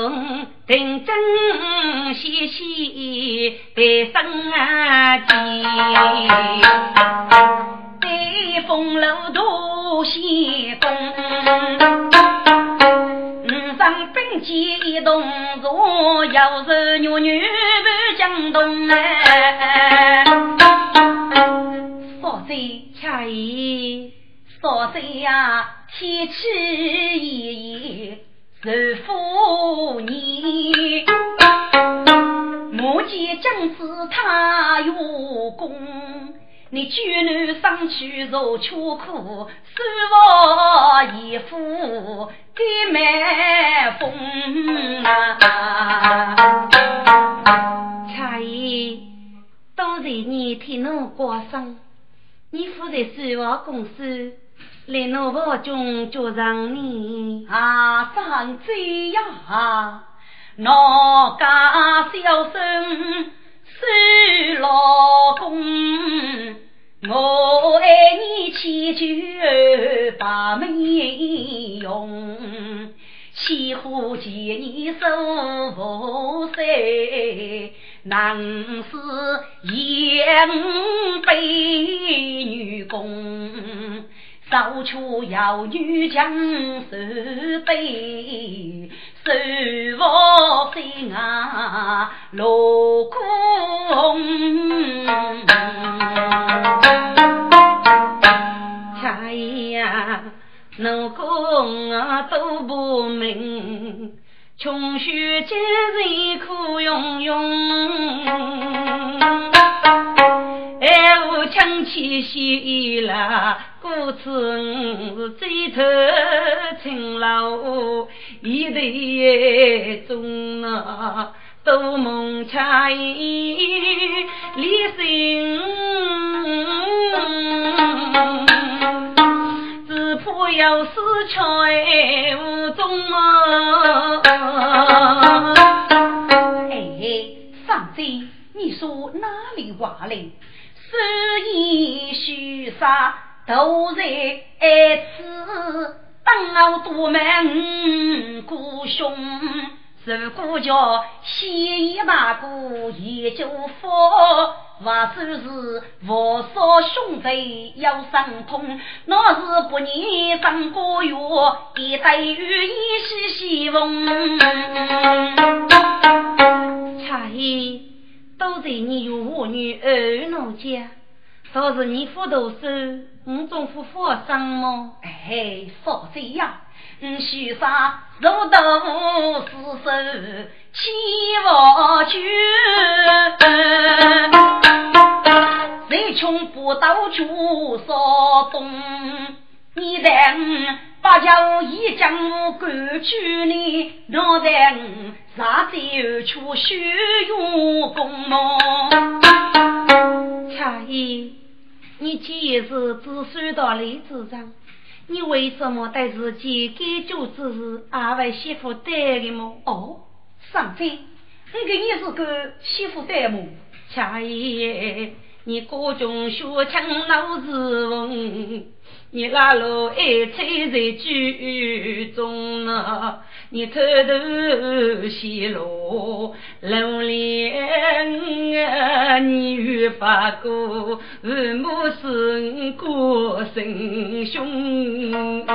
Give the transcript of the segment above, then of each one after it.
龙定真兮兮，得生啊计，对风楼渡西东，五上兵器动作，要是女女不江东哎，少贼恰意，少贼呀，天气炎炎。是夫目见将子他有功，你举女上去受穷苦，手握衣服给卖风啊！差役都在你替侬过生，你负责手握公司。来，我保中叫上你啊，上贼呀！哪家小生是老公？我爱你千秋把美用，千户见你受福岁，难是养辈女工。早出要女将手背，手握心啊落空。恰呀，奴工啊都不明，穷学今人苦庸庸。哎，我抢起戏啦！故此我是最头青楼，一代中啊，多梦恰意离心，只怕有事却无踪啊！哎，上贼，你说哪里话嘞？是言虚杀。都在此等我多门姑兄，如果叫西夷大哥也就福，或说是佛烧兄弟要相通，那是不念三个月，一对于一时西风。差役都在你与我女儿奴家，倒是你斧头手。五种夫妇生么？哎，少这样，你，许啥肉豆四手七万九，谁穷不到处少东，你等把酒一将赶去呢，脑袋啥子去学用功么？差役。你既是只算到李子上，你为什么对自己改嫁之事还为媳妇带的么？哦，上妃，你给你是个媳妇带么？恰爷，你各种学枪老是问，你拉路爱吹在剧中呢？你偷偷泄露露脸啊！你越发过，二母是过神凶。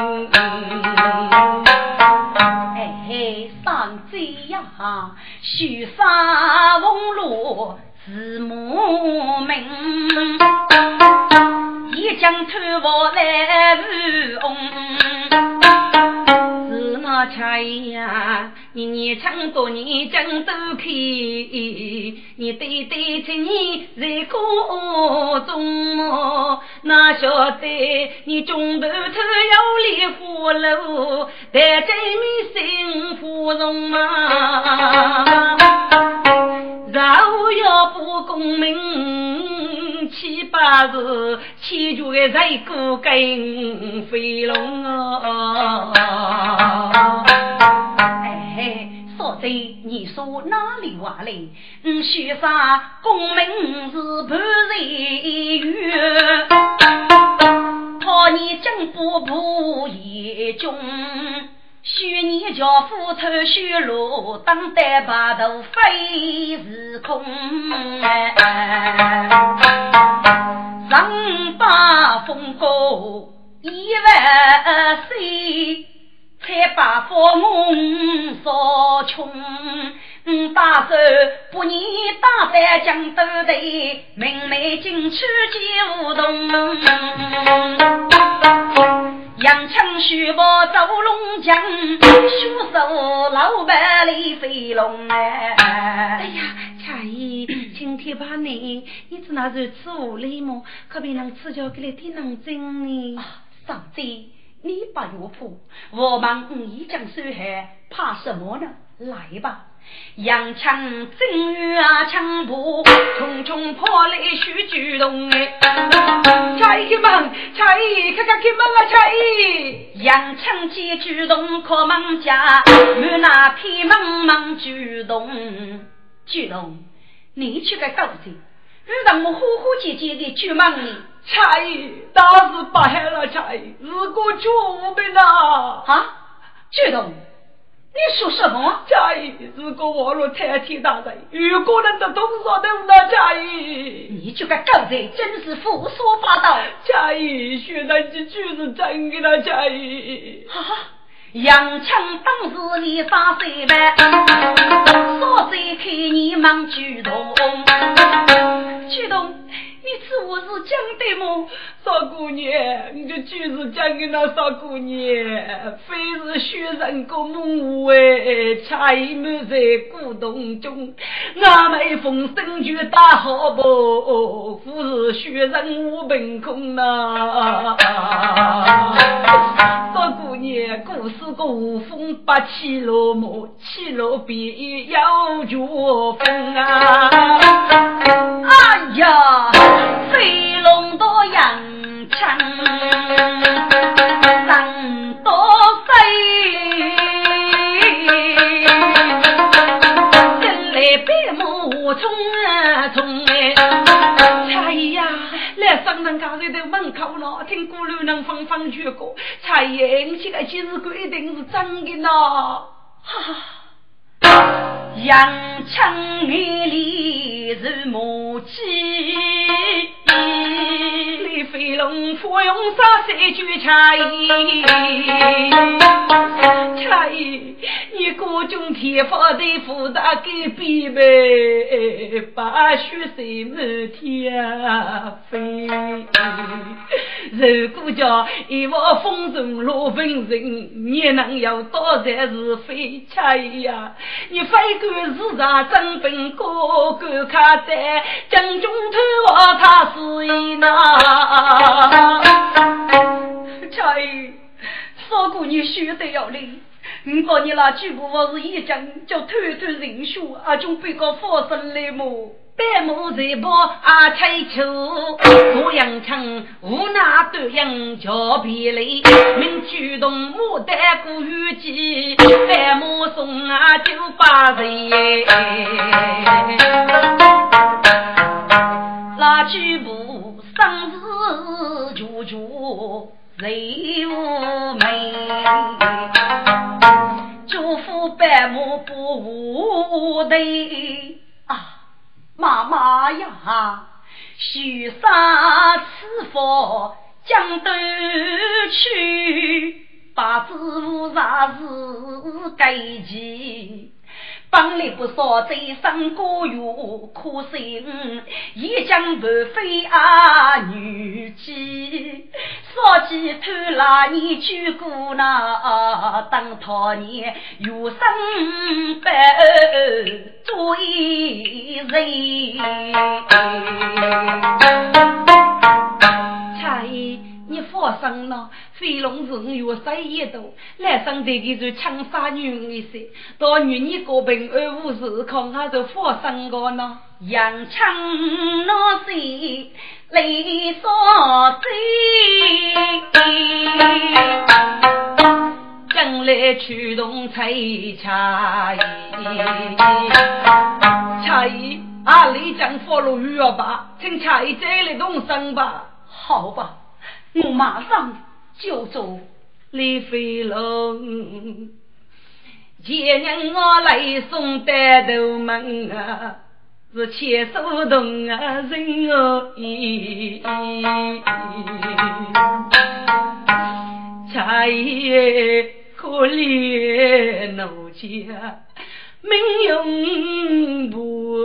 哎，上贼呀，须杀翁罗是母名，一将偷我来乌翁。那恰呀，你年长多年讲都开，你对对青年在歌中，哪晓得你中头头有烈火炉，但真命幸福容啊！若要不功名，七八日千脚的在过跟飞龙啊！哎，嫂子，你说哪里话嘞？嗯，学啥功名是半日月，怕你真不不言中。许你叫夫头修路，当代白头非是空。上把风高一万岁，才把父母扫穷。大手不念大胆将斗队，明媚进去就动。杨枪虚报走龙江，血手老板李飞龙哎！哎呀，恰姨，今天把你，你知那如此无礼吗？可别让赐教给你听能真呢。上贼，你不要怕，我们五一将收害，怕什么呢？来吧。杨枪正月啊，枪步匆匆跑来许举动哎，差一门，差一，看看开门啊，差一。杨枪见举动可门家，满那片门门举动，举动，你去个狗子，遇到我呼呼姐姐的举忙呢？差一，大事不害了，差一，如果救我们呐？啊，举动。你说什么？佳怡，如果我若太天大人，如果能得多少都那佳怡，你这个狗贼，真是胡说八道！佳怡，学长这句是真的了，佳怡。哈哈，杨强当时你发谁呗？说贼看你忙举动，举动。你此话是讲的么？少姑娘，你就就是讲给那少姑娘，非是学人个母哎，恰已满在古洞中，俺们风声就大好不？不是学人无凭空呐。少姑娘，故事古风八起落寞，起落边有绝风啊！哎呀！飞龙多扬枪，人多飞，跟来白马冲啊冲哎！哎呀，来上人家里的门口了，听鼓楼人放放曲歌，才言这个其实规定是真的呢，哈哈。杨枪眼里是母鸡，飞龙服用啥三句茶艺？茶艺，你各种天发的福大给比呗，把血水满天飞。如果叫一窝风尘落风尘，你能有多少是非茶呀？你非管市场真本高，敢看在将军头话他是一呐。恰姨，少姑你学得要领，我把你那举步我是一讲，叫偷偷人血，阿种被告发生来么？百亩财宝啊，吹秋，过阳城无那对应叫别离，命举动牡丹过雨季，百亩送啊九八人。把举步生死处处谁无美？祝福百亩不无对啊！妈妈呀，许杀此佛将都去，把子无啥事该记。帮里不少，醉生过月苦心，一将不飞啊女妓，说起头来你去过那当他年有生白做人，差役你放心了。飞龙是我三一多，来生的给就枪杀女一些，到女你过平安无事，看他就发生个呢。杨枪那谁来说真？将来驱动彩茶衣，茶衣啊，李将发了雨吧，请茶衣再来动身吧。好吧，我马上。就做李飞龙，前年我来送单头门啊，是牵手动啊人哦意，茶叶可怜奴家命用不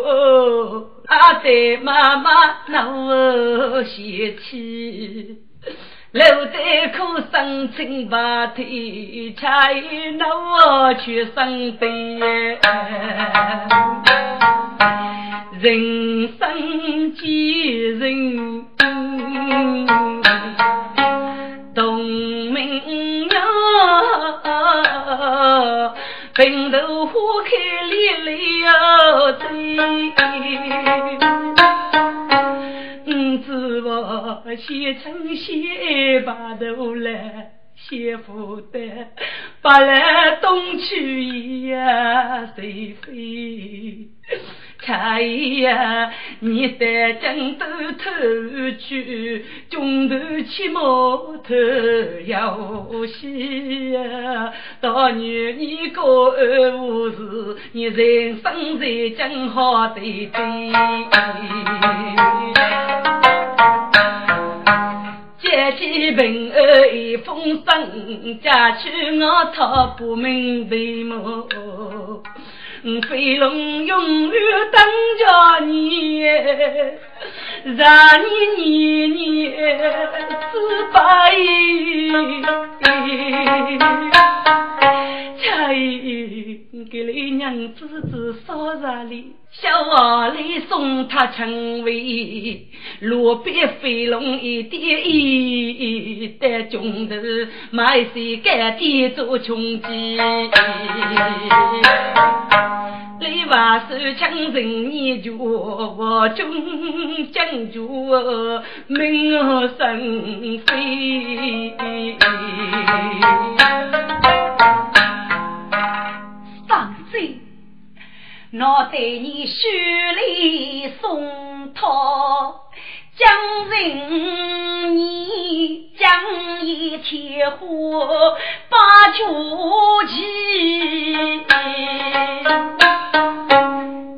阿爹妈妈闹嫌弃。留在苦生清白天，恰一那我去生悲。人生几人，同命呀，平头花开嗯，知我写成写把头来，写不得，把来东去呀，谁飞？差役呀，你带江都偷去，中途骑摩托要西呀，大女你个二无事，你人生在正好对对。接起平安一封信，家去我讨不明白么？飞龙永远等着你，让你年年失败。恰一给你娘子子烧茶里，小娃里送他成为路边飞龙一点一的中头，买些干爹做穷鸡。李娃手枪人你就我中将就命生飞。上贼，我对你手里送套，将人你将一铁火把酒起，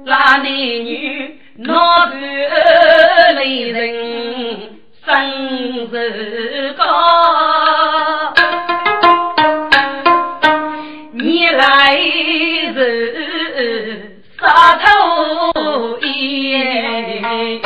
那男女闹得来人生日高。来是杀头烟，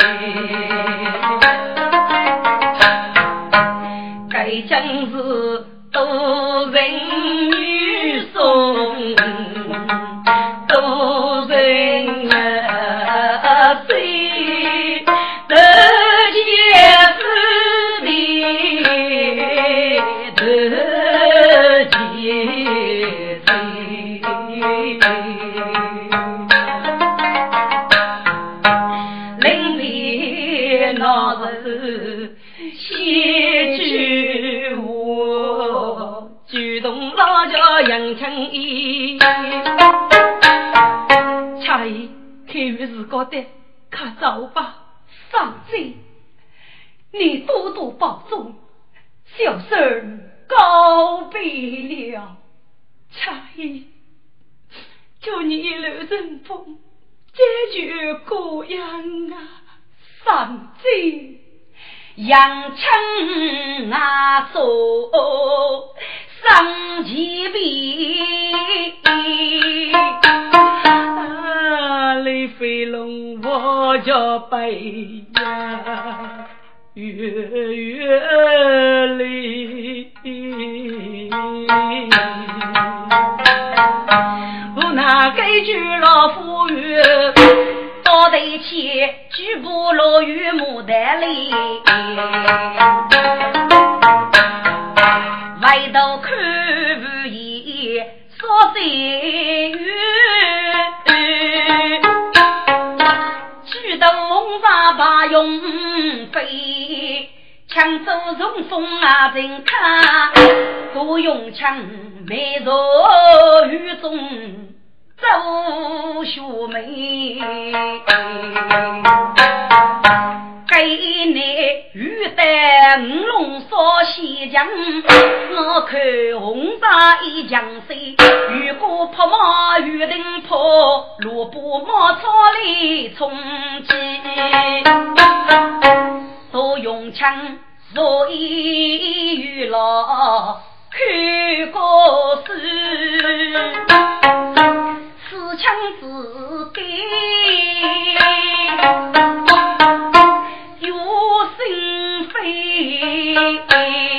举动老叫杨成义。差役，看于是高的，快走吧。上贼，你多多保重，小生告别了。差役，祝你一路顺风，解决各样啊，上贼。扬枪啊，走上前边，啊，雷飞龙我叫背呀，月月里，我那该句老夫语。到头去，举步落于牡丹里，回头看无言，说在远。举头红纱把勇飞，枪走冲锋啊人看，多用枪没入雨中。周学妹，给你玉带五龙扫西江，我看红纱一江水，雨过泼马雨灯破，萝卜马草里冲击，多用枪，所以遇老看过书。枪子给飞，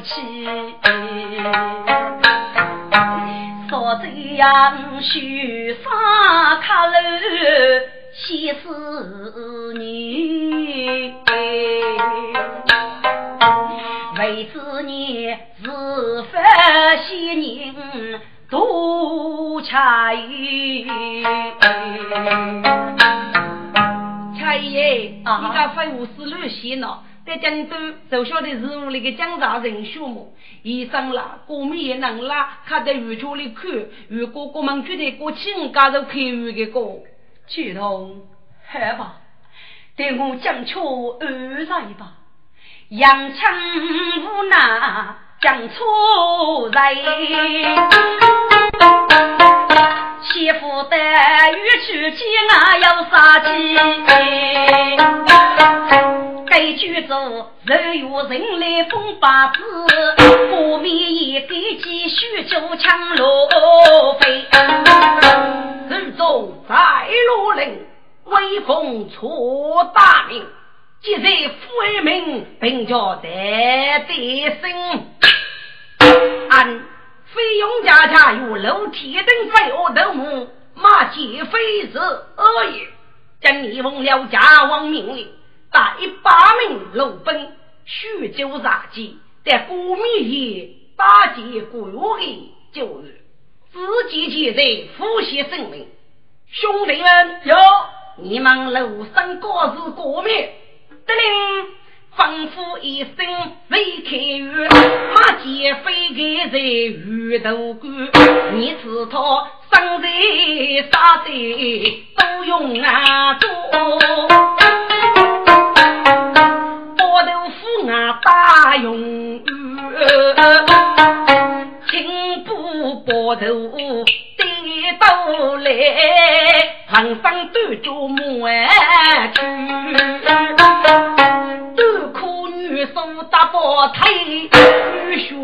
头过去，说这样雪山卡路。气死你！为子你是发仙人多差役，差役啊！你家废物是乱写呢。在江都手下的是我那个江大人数目，医生啦，过敏也能啦，看在雨家里看，如果哥们觉得过去我家都开雨的歌。去同好吧，待我将车安来吧。杨枪无奈将车来，媳妇的玉去见啊要杀鸡。该举走人有人来封八字，不免也给继续就枪落飞。人中在罗林，威风出大名，今日父儿名并叫得得胜。按飞勇家家有楼梯等飞蛾头目，马皆非是而已。将你奉了家王命令，带八名路兵，许久杀鸡，在过米夜打劫国的就是自己现在呼吸生命。兄弟们，有你们楼上各自过面，得令。吩咐一声，未开语，马杰飞开在鱼头关。你知他生在啥地都用啊做，包豆腐啊大用，青布包豆腐得到来，旁上端着满去。大宝腿，雨雪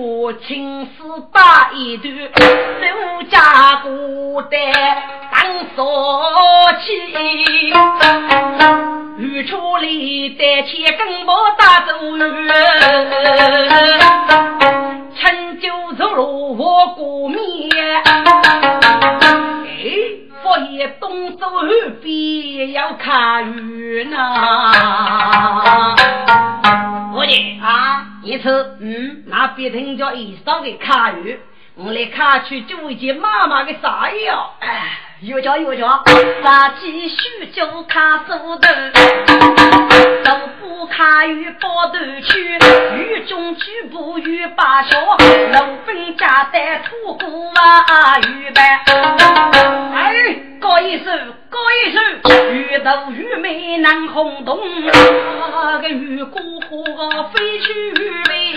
青丝打一段，周家古代当扫起，雨出里带起根毛打走雨，陈酒走路我过面，佛爷东走后边要看雨呢。啊！一次，嗯，那边听叫一少给卡鱼，我来卡去就一件妈妈的啥药？哎，有叫有叫，杀鸡须就卡手头，豆腐卡鱼包头去，鱼中举步鱼把小，龙粉加带土锅啊鱼白。哎，高一手，高一手，鱼头鱼尾难轰动，那个鱼骨花飞去飞。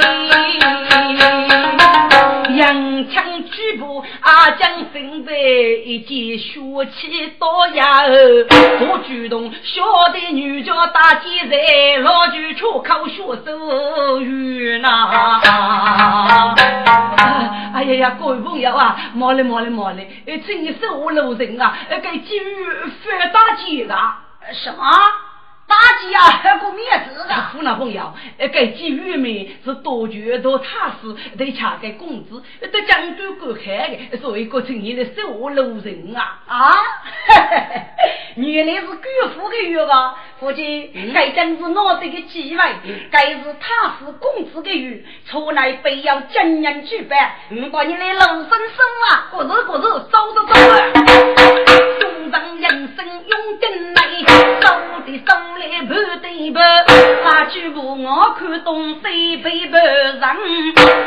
洋枪举步阿将身背，一件血气刀呀做举动，小的女家大姐在，老举出口学手语呐。哎呀呀，各位朋友啊，毛嘞毛嘞毛嘞，请你收我路人啊，给给予反大姐的什么？大姐啊，还过面子的。父老朋友，呃，该寄玉米是多绝多踏实，得查个工资，得讲究过开的，所以过成你的守路人啊。啊！原来是姑父的玉啊，父亲，该真是脑袋的机会，该是踏实工资的玉，出来非要真人举办，如果你来老生生啊，过日过日，走走走啊！中上人生用真来，走的走。来半对半，那句话我看东西北半人，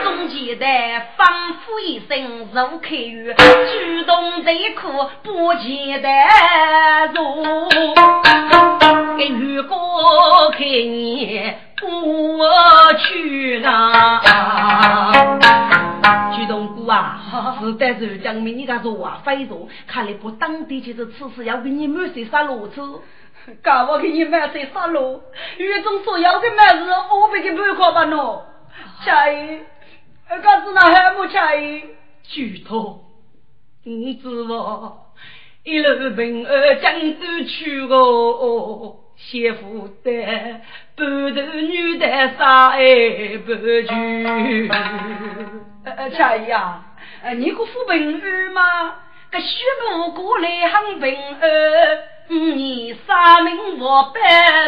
中间的仿佛一声如开语，主动在苦不前的路，给雨过开年过去了。举动过啊，是在浙江明你家说话非常，看来不当地就是此事要给你满水杀路子。干我给你买些啥路？狱中所要的买事，我不给半块吧喏。恰姨，干子那还没恰姨？举头，你知道，一路平安江都去哦，媳妇的半头女的啥也不去。呃，恰姨啊，你个富平安吗？个许母过来很平安。你三名我百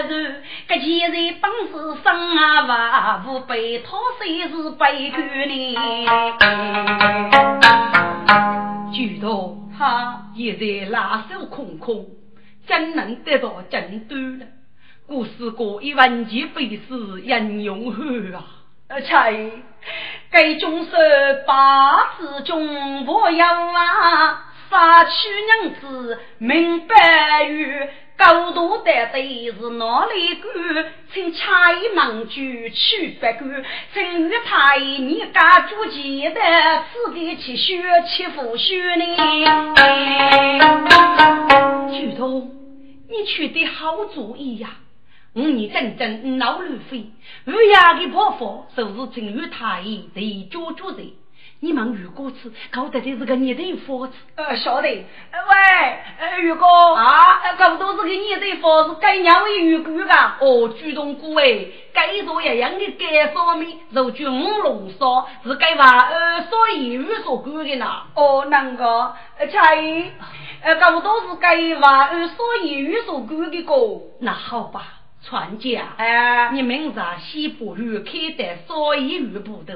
人，个前人本是生啊，无被讨谁是被官呢？举头哈，现在拉手空空，怎能得到真端呢？故事过一万劫，非是英勇汉啊！而且该中是八字中我有啊。杀去娘子明白于高度的对是哪里干？请差一忙去去不干，请与太你家主钱的，自己去学去复学呢。举头，你取得好主意呀！五年整整闹路费，乌鸦的婆婆就是正与太医对脚主的。你忙如果吃，搞得这是个你的房子。呃，晓得。喂，呃，如果啊，搞都是个你的房子，该鸟为鱼骨噶。哦，主动过哎，该做一样的干烧面，肉卷龙烧，是该话呃，所以鱼所管的呢。哦，那个，呃，菜，呃，搞都是该话呃，所以鱼所管的个。那好吧，传家，哎，你明日西部与开的少一余部头。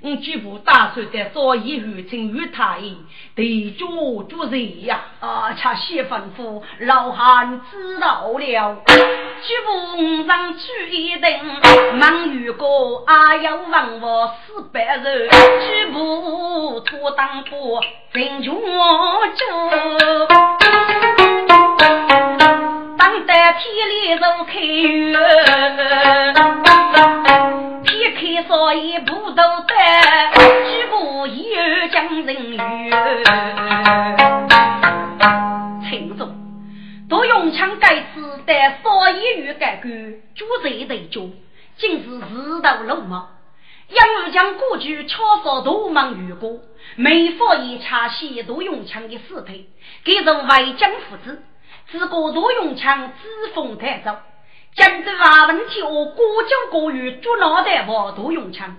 我举步打算在少一余请与太医对酒主人呀。啊，恰谢吩咐，老汉知道了。举步上去一登，忙于哥阿要问我四百人，举步拖当坡，进军中。当得天里如开月，撇开所以不都得，举步有将人语。秦总，杜永强该次在所以与改革，主贼得救，竟是自投罗网。杨二将过去敲杀杜莽余国，每发一查西杜永强的尸体，给从外江父子。自古杜永强自封太守，江州瓦问题我过江过于捉拿的我杜永强，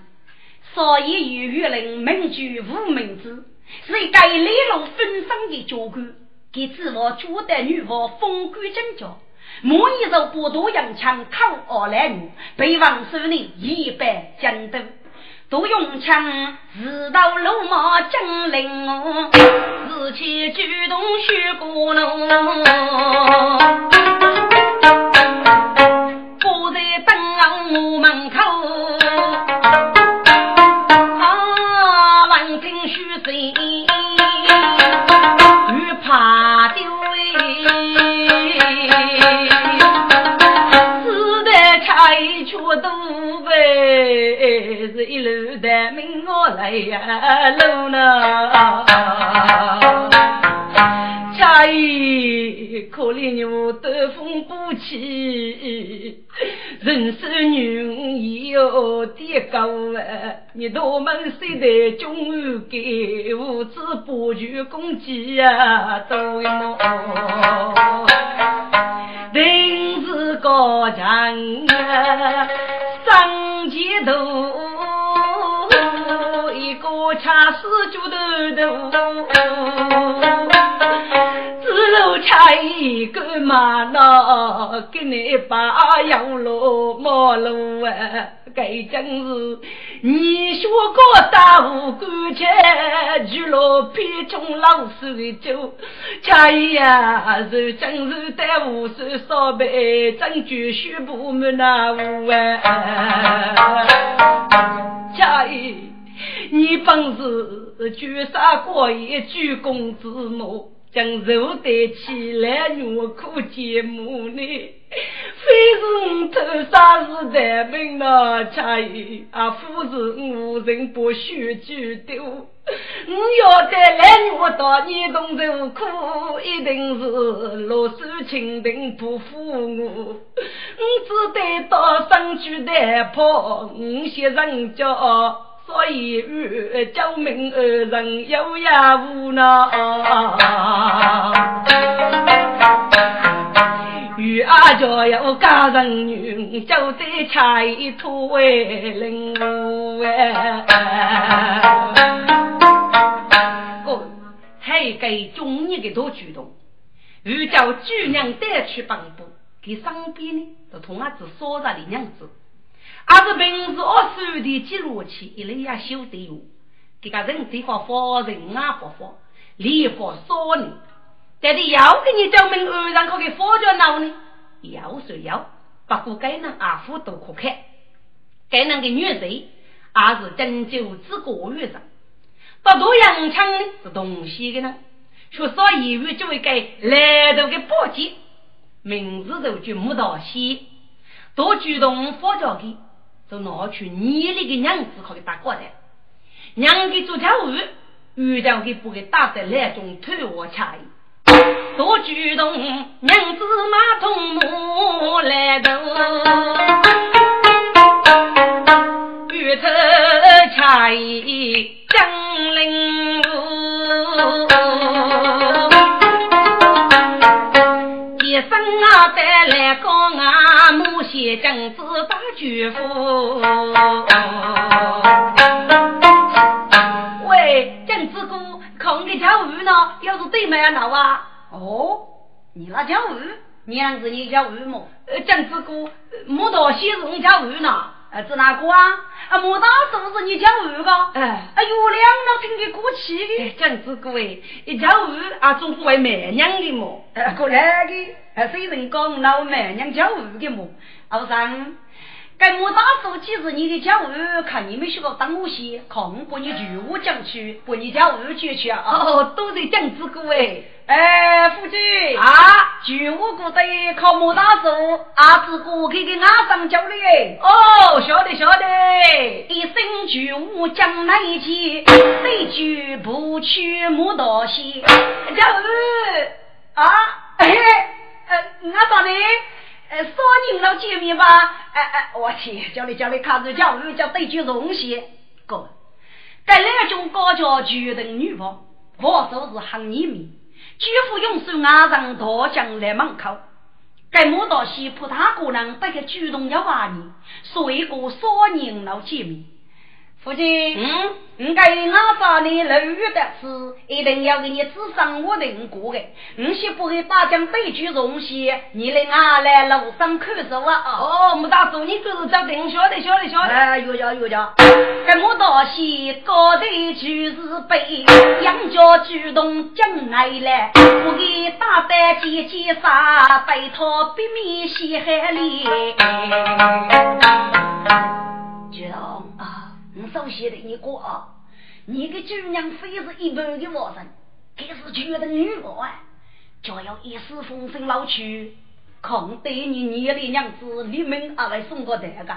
所以与玉林名居无名之，是该雷龙分身的教官，给自我主的女王封官正教，莫一手不杜永强抗二来女，被王守宁一败江都。杜永强自到路马江陵哦，自起举动学过龙，来呀路呢，家姨可怜我得风不起，人生女有点高啊，你多门谁的终于给无知不求公鸡呀都喏，定是高强啊。上街头，四脚头头，只路恰一个马脑，给你把羊路马路啊，该真是你学过大武官去，举了皮中老手的酒，恰一呀是真是在无手烧杯，真就须不满那屋啊，恰一。你本是绝杀过一鞠躬之母，将肉带起来我苦节目呢？非是我偷杀是的命呐，恰一啊，夫是无人不许举丢。我要带来我到你东受苦，一定是落手蜻蜓不负我。我只得到上去的跑，我些人叫。所以救命二人有也无呢，与阿家有家人女，就得差一托为领哎。哥，还给中年的多举动，欲叫主娘带去帮补，给身边呢就同阿子说着的娘子。还是平时我手的记录器，一类也修得有。这个人地方发人啊不发，礼法少呢。但是要给你证明二让可给发着闹呢？要是要，不过该能阿夫都可看。该能个女人，也是针灸之过月上。不多洋枪呢是东西的呢。说少一语就会给来头的报警，名字都就木到西，多主动发着给。就拿去你那个娘子可给打过来，娘给做家务，遇到给不给打的那种偷我菜，多主动娘子马桶木来头，遇头菜江陵一啊带来高啊，母些正子大巨富。喂，正子哥，看你跳舞呢，要是对面闹啊？哦，你那跳舞，娘子你跳舞么？呃，正子哥，木道西是你跳舞呢？呃，是哪个啊？啊，莫大叔是你跳舞个？哎，哎呦，两老听得过气的。这样子哥哎，一跳舞啊，总不为媚娘的么？呃，过来的，呃，虽然讲老媚娘家务的么？后生。该莫大叔，其实你的家务，看你们学个当武戏，看过你举武将去，把你家务举去啊！哦，都在讲这个哎，哎，夫君啊，举武过得靠莫大叔，阿子哥给给阿上教的哎。哦，晓得晓得，一生举武将来前，非举不去莫大戏。家务啊，哎，呃，阿爸呢？呃，少人老见面吧？哎哎，我去，叫你叫你看着叫我叫对句东西。哥，该两种高家决定女方，我说是喊你们，举夫勇士阿上大将来门口。该莫道西普他个人不个主动要话你，所以个少人老见面。夫君，嗯，我该俺发你楼月的事，一定要给你指上我定过的。你先不给大将对句东西，你来俺来路上看着我啊。哦，木大叔，你就是叫定，晓得晓得晓得。哎，有家有家。这木道西高头就是背，杨家主动将来了，我给大胆姐姐杀，被他逼面西海里。主动啊。你首先的你过啊，你个姑娘非是一般的活人，可是觉得女娃啊，就要一世风声老去，看对你你的娘子立命而来送个这个，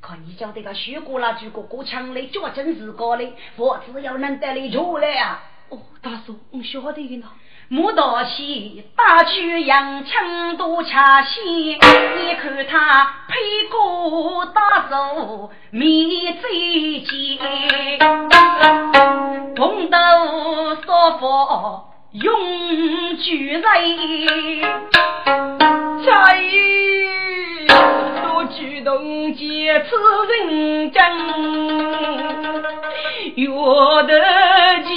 看你叫这个学过那句个过强的，脚真是高的，我只要能带你出来啊！哦，大叔，我晓得的呢。木道西打去洋枪多恰线，你看他配过大手面最尖，红豆烧佛用巨人，在多举动结此人真，约得见。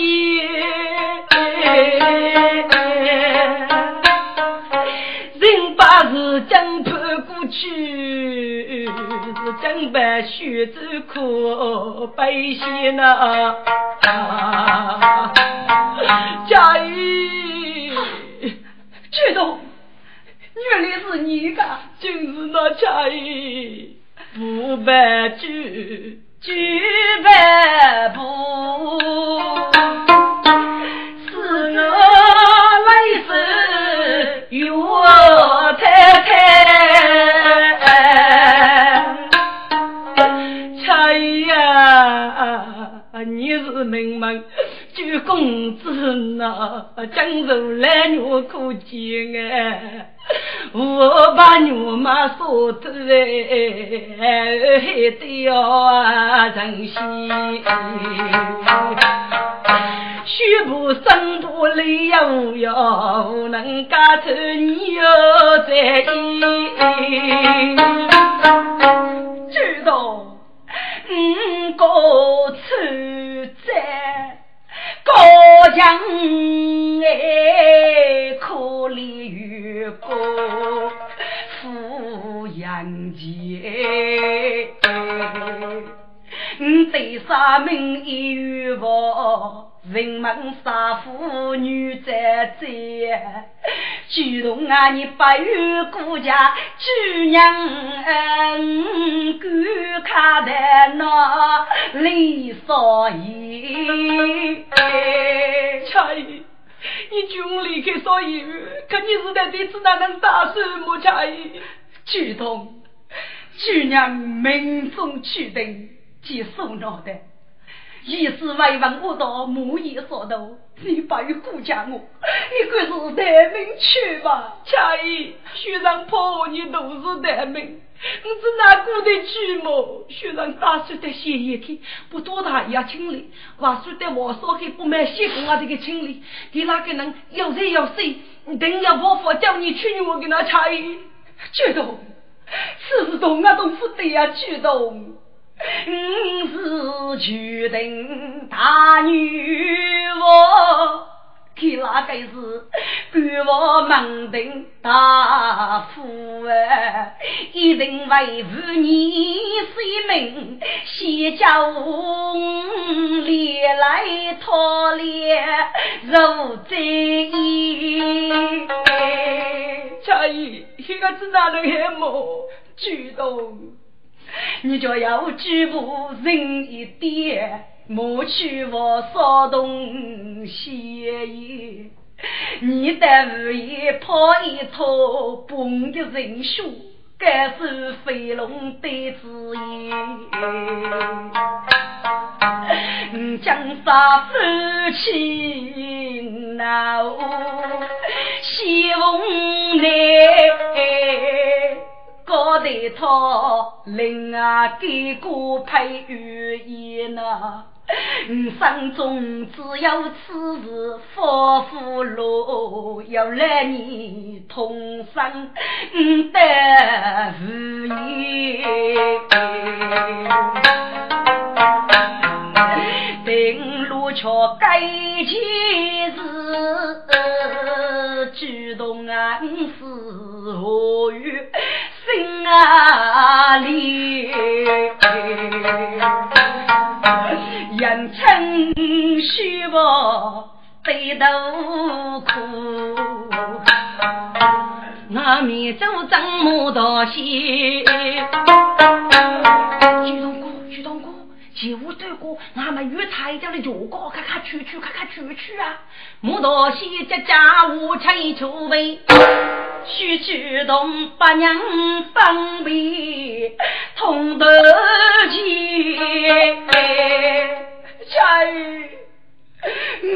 江畔过去，是江畔徐州可百姓呐。佳玉，举动，原来是你个，就是那佳玉，不白举，举白不。太你是名门九公子呐，江州来女可见哎，我把牛马说的哎，还得要珍惜。虚步生步累呀无哟，能家头你要在意。知道，五个处在高墙哎，可怜于国富养杰，你对啥名一语我。人们杀妇女在在，举动啊你不与顾家，主娘嗯观看的那李少爷。恰姨，你就离开少爷，肯定是在对此哪能打算么？恰姨，举动，主娘命中注定，即受脑袋。一时为闻我到木叶所到，你不与顾家我，你可是待命去吧？恰姨，学长婆你都是待命，你是哪过得去么？学长打算的写一天，不多大也清理，话说的我说给不买西工啊这个清理，你那个人要热要水，等要伯父叫你去，我给他恰姨，举动，此事动啊都不得呀，举动。你是决定大女我，给那个是官我门庭大夫啊，一定为妇你性命，先叫我连来讨猎如贼。差役，现在是哪能还没举动？你就要举步人一点，莫去我骚动血液。你的无意抛一套崩的人血，该是飞龙的子言。江山夫妻闹，西风来。高头他令啊给过配语言呐，生中只有此事发福禄，要来你同生得无言。定路桥该前事，举动啊是何语？心啊里，人情虚薄，背头苦。我面走怎么道谢？徐东哥，徐东哥。前无对过，俺们与太家的脚高，咔咔去去，咔咔去去啊！木道西家家务陈出备，须去同八娘分别同得见。妻，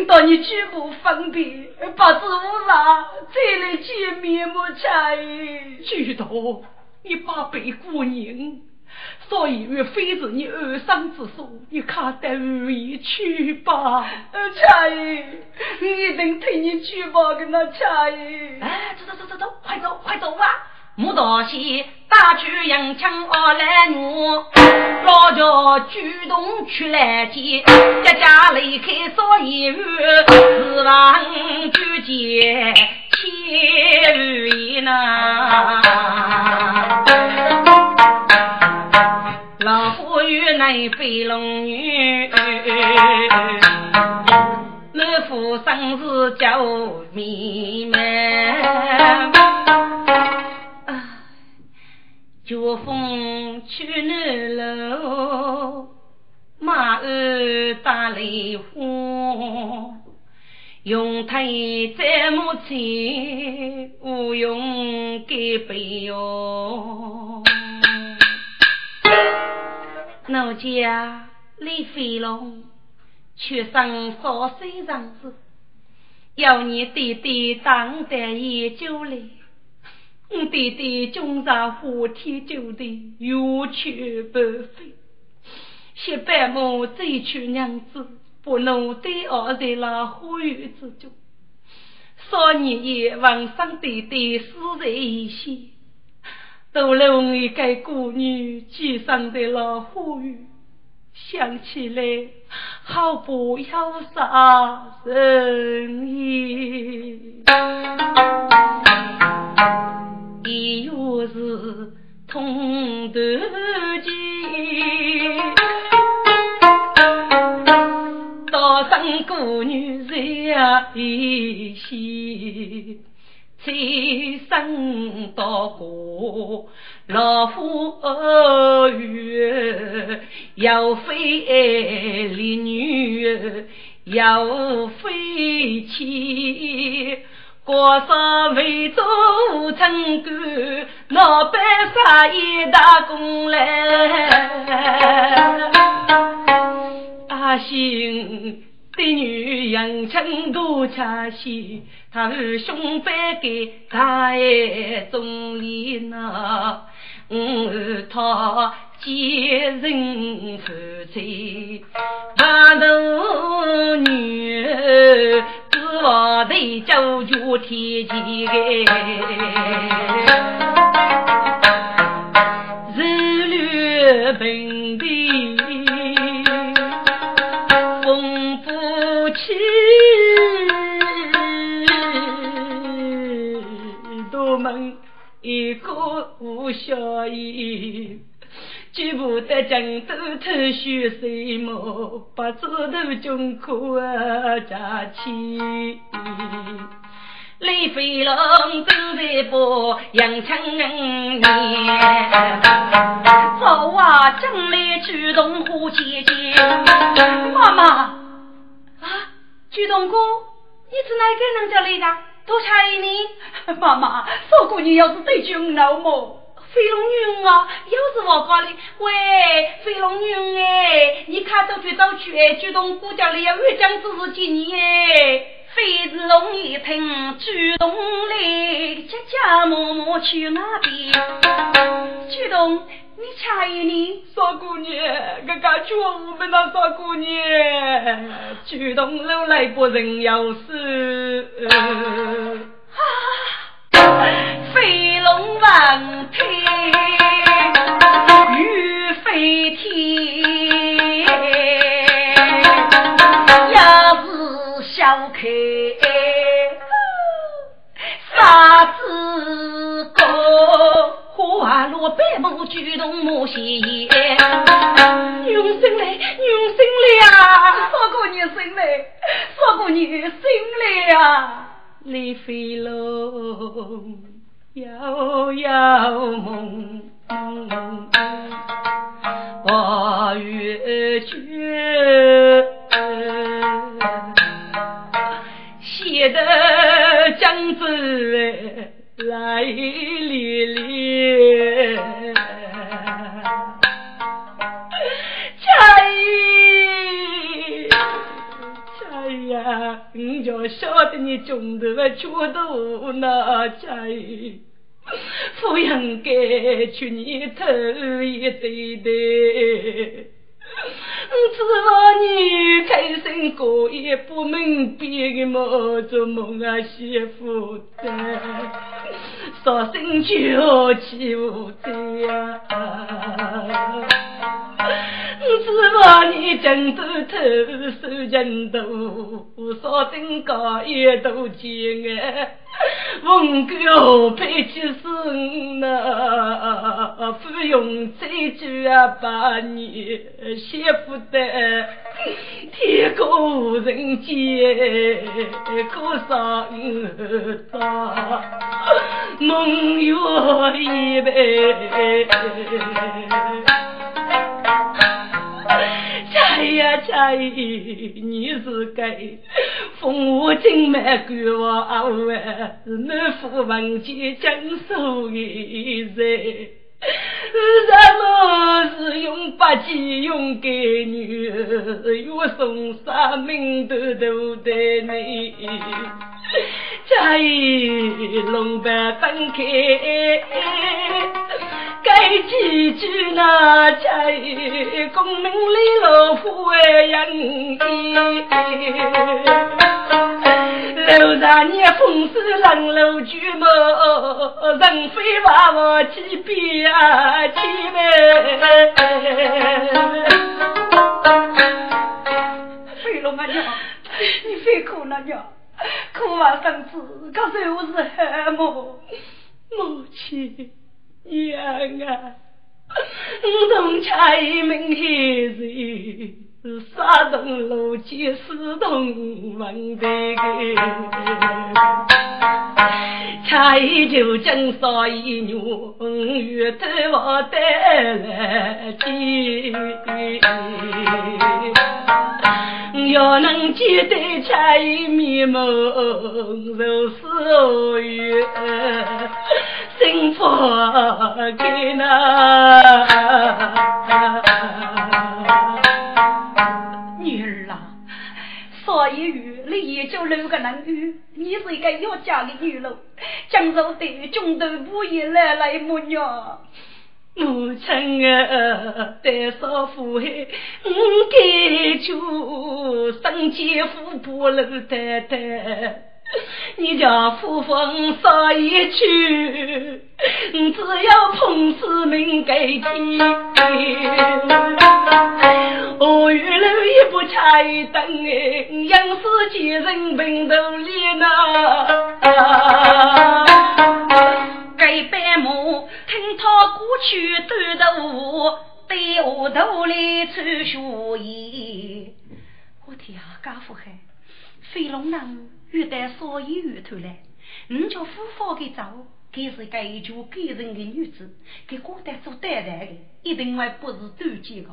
当你举步分别，不知无啥，再来见面么？妻，知道你八辈姑娘。所以，岳非是你二生之所，你看得如意去吧。恰姨，一定替你去吧，跟那恰姨。哎，走走走走走，快走快走啊！木道西打去洋枪二来我，老家主动去来接，家家离开少一日，四望腹生死叫迷茫。秋风去南楼，马儿打梨花。用腿在母亲，无用给背哟。奴家李飞龙，却生少岁长子，要你爹爹当代研究来。我爹爹终在火天酒地，有去不飞。谢伯母追娶娘子，不能对儿在那花园之中。少年夜望上爹爹死在一线。都来我一个姑女寄生在老花园，想起来好不要杀人意，一月是痛断筋，多生姑女在一心。再生到过老夫园，要非丽女，要非妻，过上为做城管，老板杀一打工来，阿信。女人情多恰些，他是兄辈给大爱中里呐，嗯，他接人负罪，大头女指望在九九天机个，日月平小意，举不得江都偷血水墨，把枝头穷苦啊家起。李飞龙正在播杨春年，早啊正来举动花姐姐，妈妈啊，举动哥，你是哪个人家来的？多差你，妈妈，少姑娘要是对军老么？飞龙女啊，又是我家里。喂，飞龙女哎，你看到去到去哎，主动哥家里要越讲只是几年哎。非是龙一听，主动来，家家默默去那边。主动，你差一年，少姑娘，哥哥叫我们那少姑娘，主动楼来不人要死。啊，飞龙王天，雨飞天，要是小开。啥子歌？花落百亩，举动莫嫌。用心来，用心来啊！说过你心来，说过你心来啊！李飞龙遥遥梦，我月缺。写的江子来历历，佳你就晓得你中头的缺多那佳怡，不应该去你头一对对。指望你开心过也不明白的么做梦啊媳妇的，伤心就起舞的呀。指望你枕头头手枕头，少登高也都见哎。文哥配起是那，不用再句啊把你媳妇的天高人间，可上早梦有一杯。哎呀猜，你是该风华正满官王啊，满腹文钱将手一人。什么是用八戒用给女，又送啥名头都得你。家一龙板分开，该几句那家一功名利禄富人意。楼上你风水冷楼巨门，人非娃娃几遍啊，几遍。飞龙啊娘，你别哭了娘。苦完，生子，可是我是何母？母亲娘啊，我同差命一日，杀动路见死同门的，差就正少一女，月头我带来接。要能记得差一面目，如是何月幸福给那你也就六个男女，你是一个要嫁的女人，江州的中头不也来来么呀？母亲啊，带少父海，我该求生前父不老太太。你叫夫风少一去，只要碰死命给天。哦，月楼也不差一灯哎，杨氏几人平头脸呐。给白马，听他过去端着舞，对下头来穿雪衣。我天啊，家父海，飞龙人欲带少爷玉头来，你叫夫妇给走，给是该一家给人的女子，给过得做太太的，一定还不是短见的。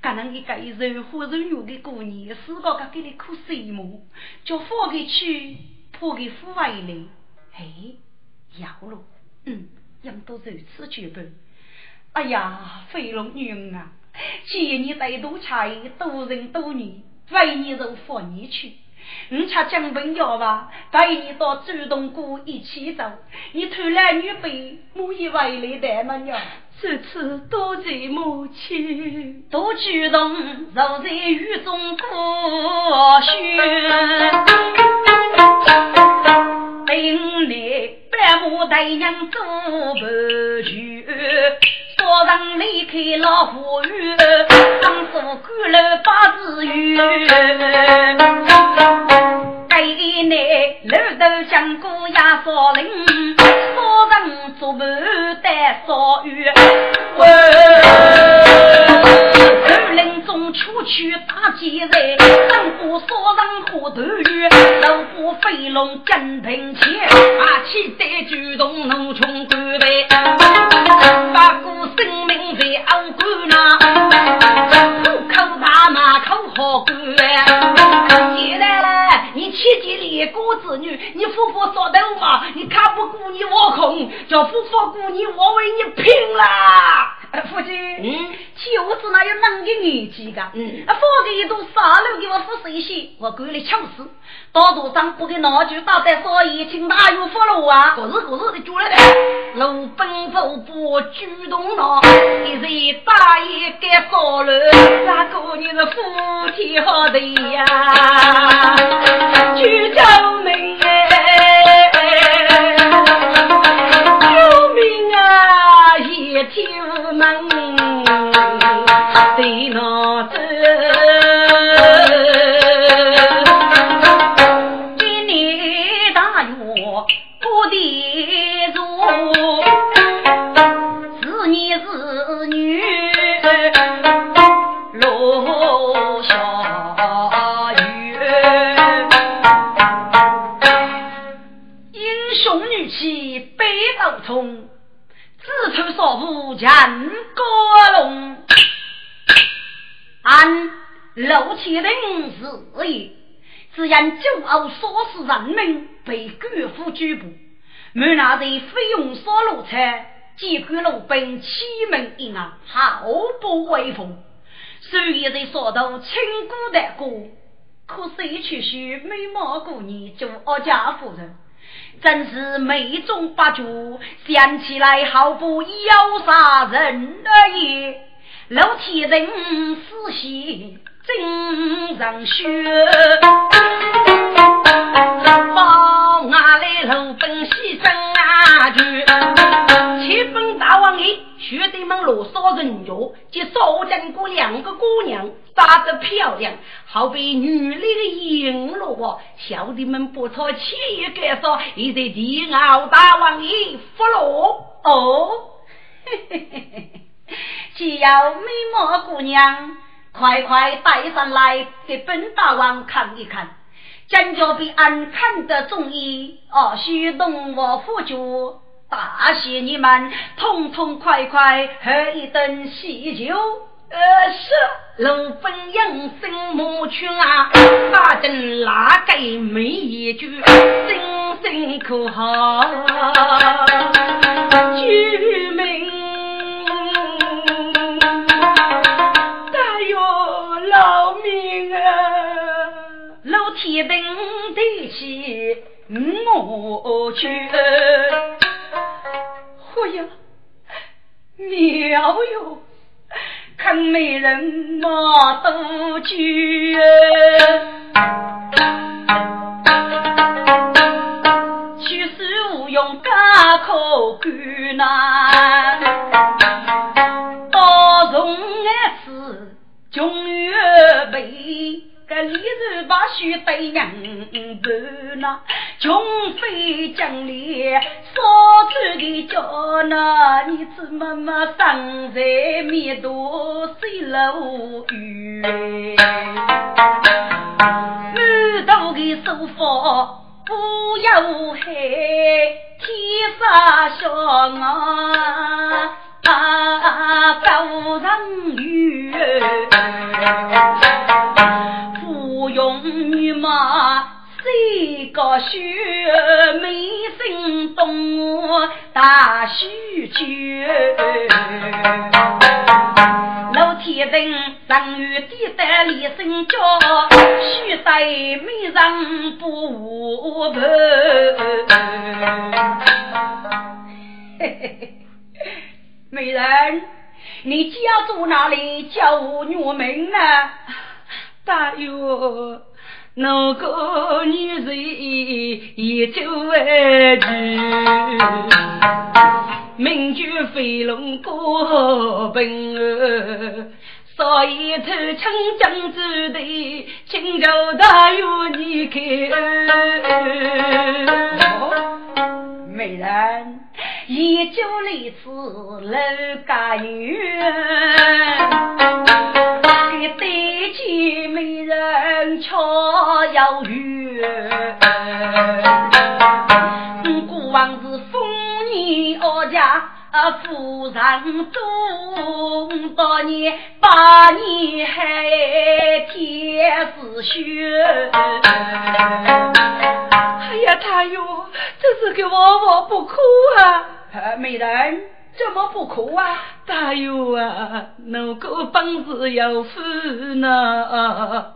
个能一个柔和柔弱的姑娘，四个个给你哭什么？叫放给去，破给父外来。哎，要了，嗯，人都如此这般。哎呀，飞龙女儿啊，见你带多财，多人多女，为你如放你去。你吃江本药吧，带你到主动谷一起走。你偷懒女辈，母以为来的么呀？这次多谢母亲，多举动，若在雨中过雪。等你百母大娘做伴去，早上离开老虎园，当初赶了八字远。该内老头讲过压少林。早晨做伴带少雨，出去打劫人，三虎烧人火头雨，六虎飞龙金瓶前，八七代举动农穷官位，八股生命在欧官那，虎口大马口好官，进来了，你切记立国子女，你夫妇说的话，你看不过你我空，叫夫妇过你我为你拼了。夫君，嗯，我子哪有能的年纪噶？嗯，啊，放个一朵沙漏给我扶一些，我管你抢死。到路上不给闹剧打在所以请大有福禄啊！可是可是的，住了的，路奔走不主动闹，一日大爷该扫了，那个你是夫妻好的呀？救救从自出少妇见高龙，按老天令是也，只因酒后唆使人民被官府拘捕，满那人费用所路财，结果路兵欺门一案，毫不威风。所以在说到清姑的歌，可谁去学美貌姑娘做二家夫人？真是美中不足，想起来毫不要杀人的也。老天人死心真让血，放俺来路奔牺牲啊去，爷。兄弟们罗少人肉，及少见过两个姑娘，长得漂亮，好比女里的银罗。兄弟们不错，七个说，已在地奥大王爷俘虏哦。嘿嘿嘿嘿，只要美貌姑娘，快快带上来给本大王看一看，将就比俺看得中意，哦，许动我夫君。大谢你们，痛痛快快喝一顿喜酒。呃，是龙凤养生母群啊，大阵哪个没一句，声声口号，救命！大哟，老命啊！老天兵得起我去。哎呀，妙哟！看美人马多举，去世无用家可干呐。到从爱次终于被个李氏把须对人办呐，穷非将烈，少出的叫那，你怎么么生在面多水路远？满头的书法不要害，天杀小啊！啊，高人语，芙蓉女马谁个学？美声动大须曲。老天人上月地带里声叫，须得美人不陪。嘿嘿嘿。美人，你家住哪里？叫我女名呢？大约那个女人也就为去，名居飞龙过本儿，所以偷枪将子的，请求大约你开。美人。一酒离此楼家园，给对起美人瞧遥远。古往是丰年二家啊夫人多，多年八年还天子雪。哎呀，他哟，这是给娃娃不哭啊！美人，怎么不哭啊？大有啊，那个本事有福呢，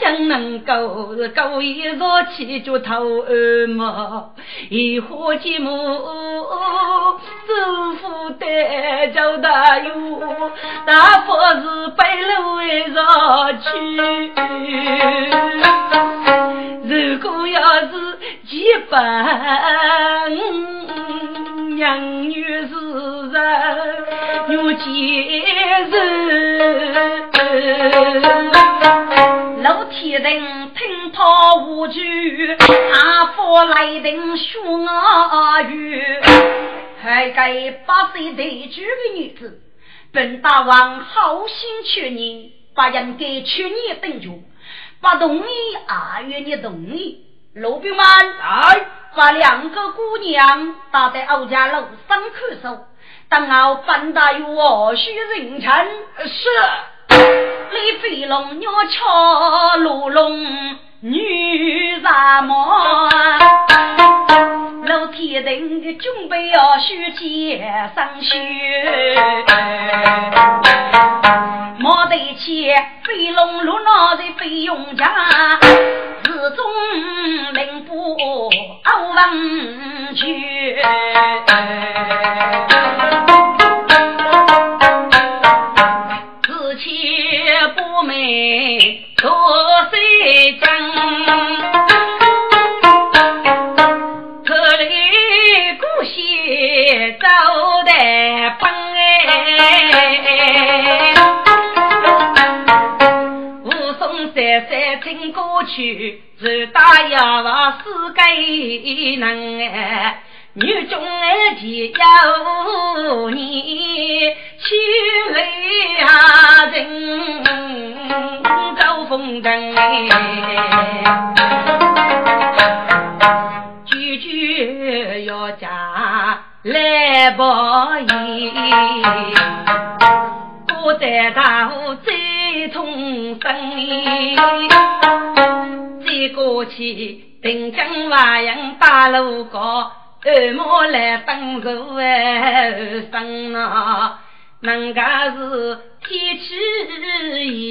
怎能够故意若气就头儿嘛？一伙寂寞，祖父带着大有，大佛是背路上去。如果要是几百。娘女是人，女见人。老天人听他无惧，阿佛来定凶啊语。还给八岁得娶的女子，本大王好心劝你，把人给劝你等住，不同意阿愿你同意。老兵们，来。把两个姑娘打在欧家楼上看守，等候本大有我须人城。是，李飞龙鸟敲，罗龙女啥么？老天人的准备要须接上学，莫得去飞龙入脑的费用家。始终领不傲王去，自气不美多谁讲？走得奔哎。三三听过去，是大牙王四个能哎，女中儿前有你，去来人走风尘句句要加来报应，不得大户通声，再过去定江华阳大路高，二马来登过二生啊，人家是天气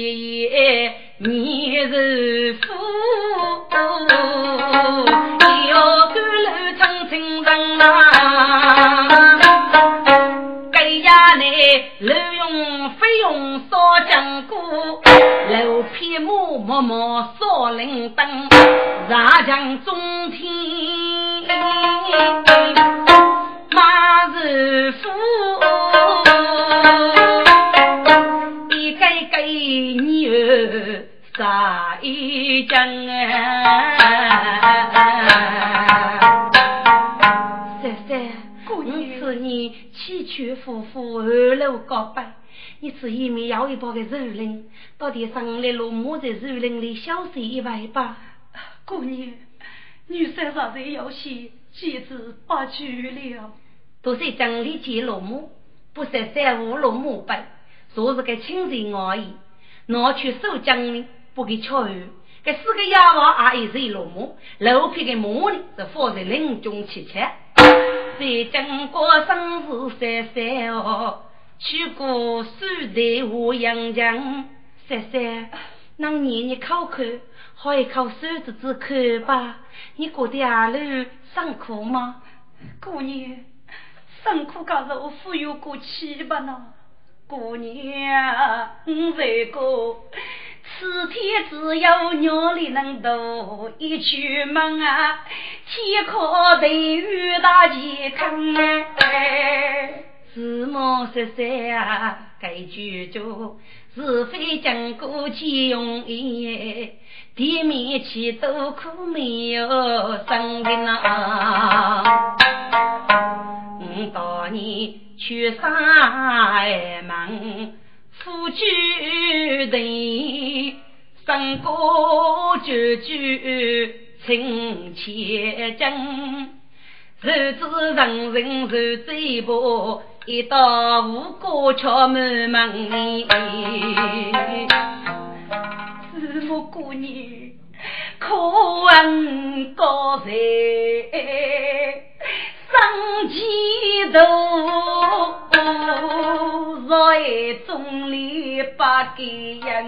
炎炎，你是夫，楼用费用少讲过，楼片木默默少灵灯，大将中天马是夫，一个个女儿把一将啊！夫妇二楼告白，你此一面要一包的肉林，到底上来落马在肉林里消息一晚吧？姑娘，女婿实在有些简直不去了。都是江里见落马，不是三五落马白，说是个亲人而已。拿去收奖呢，不给巧遇。这四个哑巴也是落马，老皮的马呢是放在林中吃吃。在经过生死三三哦，去过苏台湖阳江三三，那年你考考，好一考手指子看吧。你过的二路辛苦吗？姑娘，辛苦可是我富有过去吧呢。姑娘，我这个此天只有娘里能渡，一出门啊，天靠地遇大健康哎。是么十三啊，该句句是非经过几容易，地面起多苦没有生的呐。我当年。去上门，夫君对，生过句句情切真。日子人人如嘴巴，一到五哥敲满门里。是我姑娘，可恩高才。生前头，在中里把给人，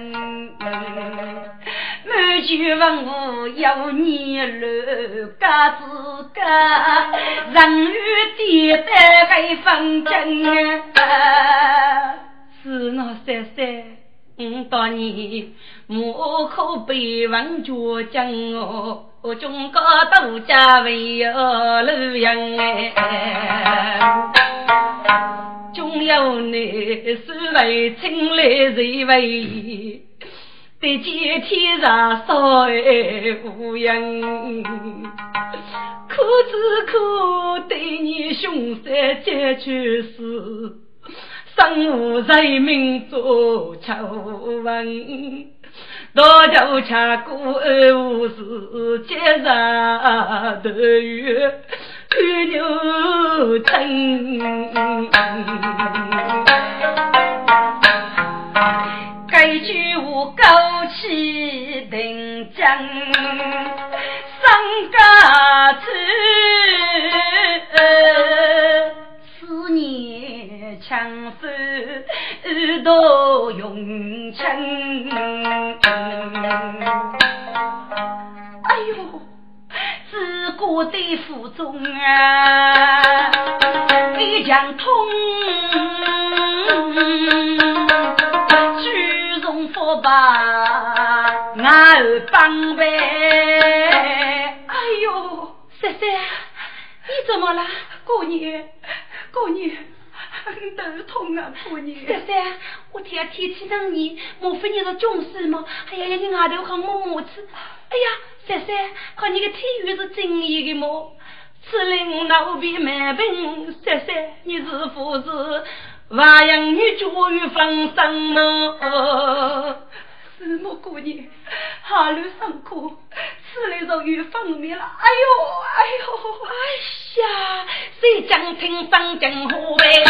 满卷文武有年轮，家子家人与地带该分真啊！是我三三。嗯，当年我可被问着讲哦，我中国度假为有路阳哎，总有你是为亲来谁为，得见天上少爱无人，可只可对你凶残结去事。生无人民做丑闻，大头吃过二五事，接上头月看牛疼。该句话高气定讲，耳朵用情，哎呦，自古的腹中啊，一将通，举重佛把俺儿帮呗。哎呦，三三，你怎么了？姑娘，姑娘。很头痛啊，婆娘！三三，我天天气冷你，莫非你是中暑吗？哎呀呀，你外头很木木子。哎呀，三三，看你个体育是真意的么？此令老病满病，三三，你是不是还养你教育放生吗？是我姑娘，下楼上课，此来就有方面了。哎呦，哎呦，哎呀，谁将听方正河呗？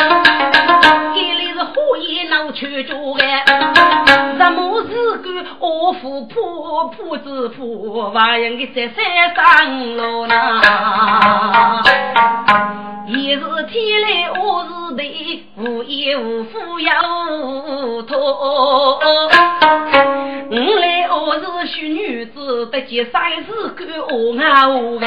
这里是火焰闹去着的，什么是个恶妇婆婆子婆，还养的在山上路呢？一是天来，我是地，无依无父要托。我来我是许女子，得结三世干我爱我。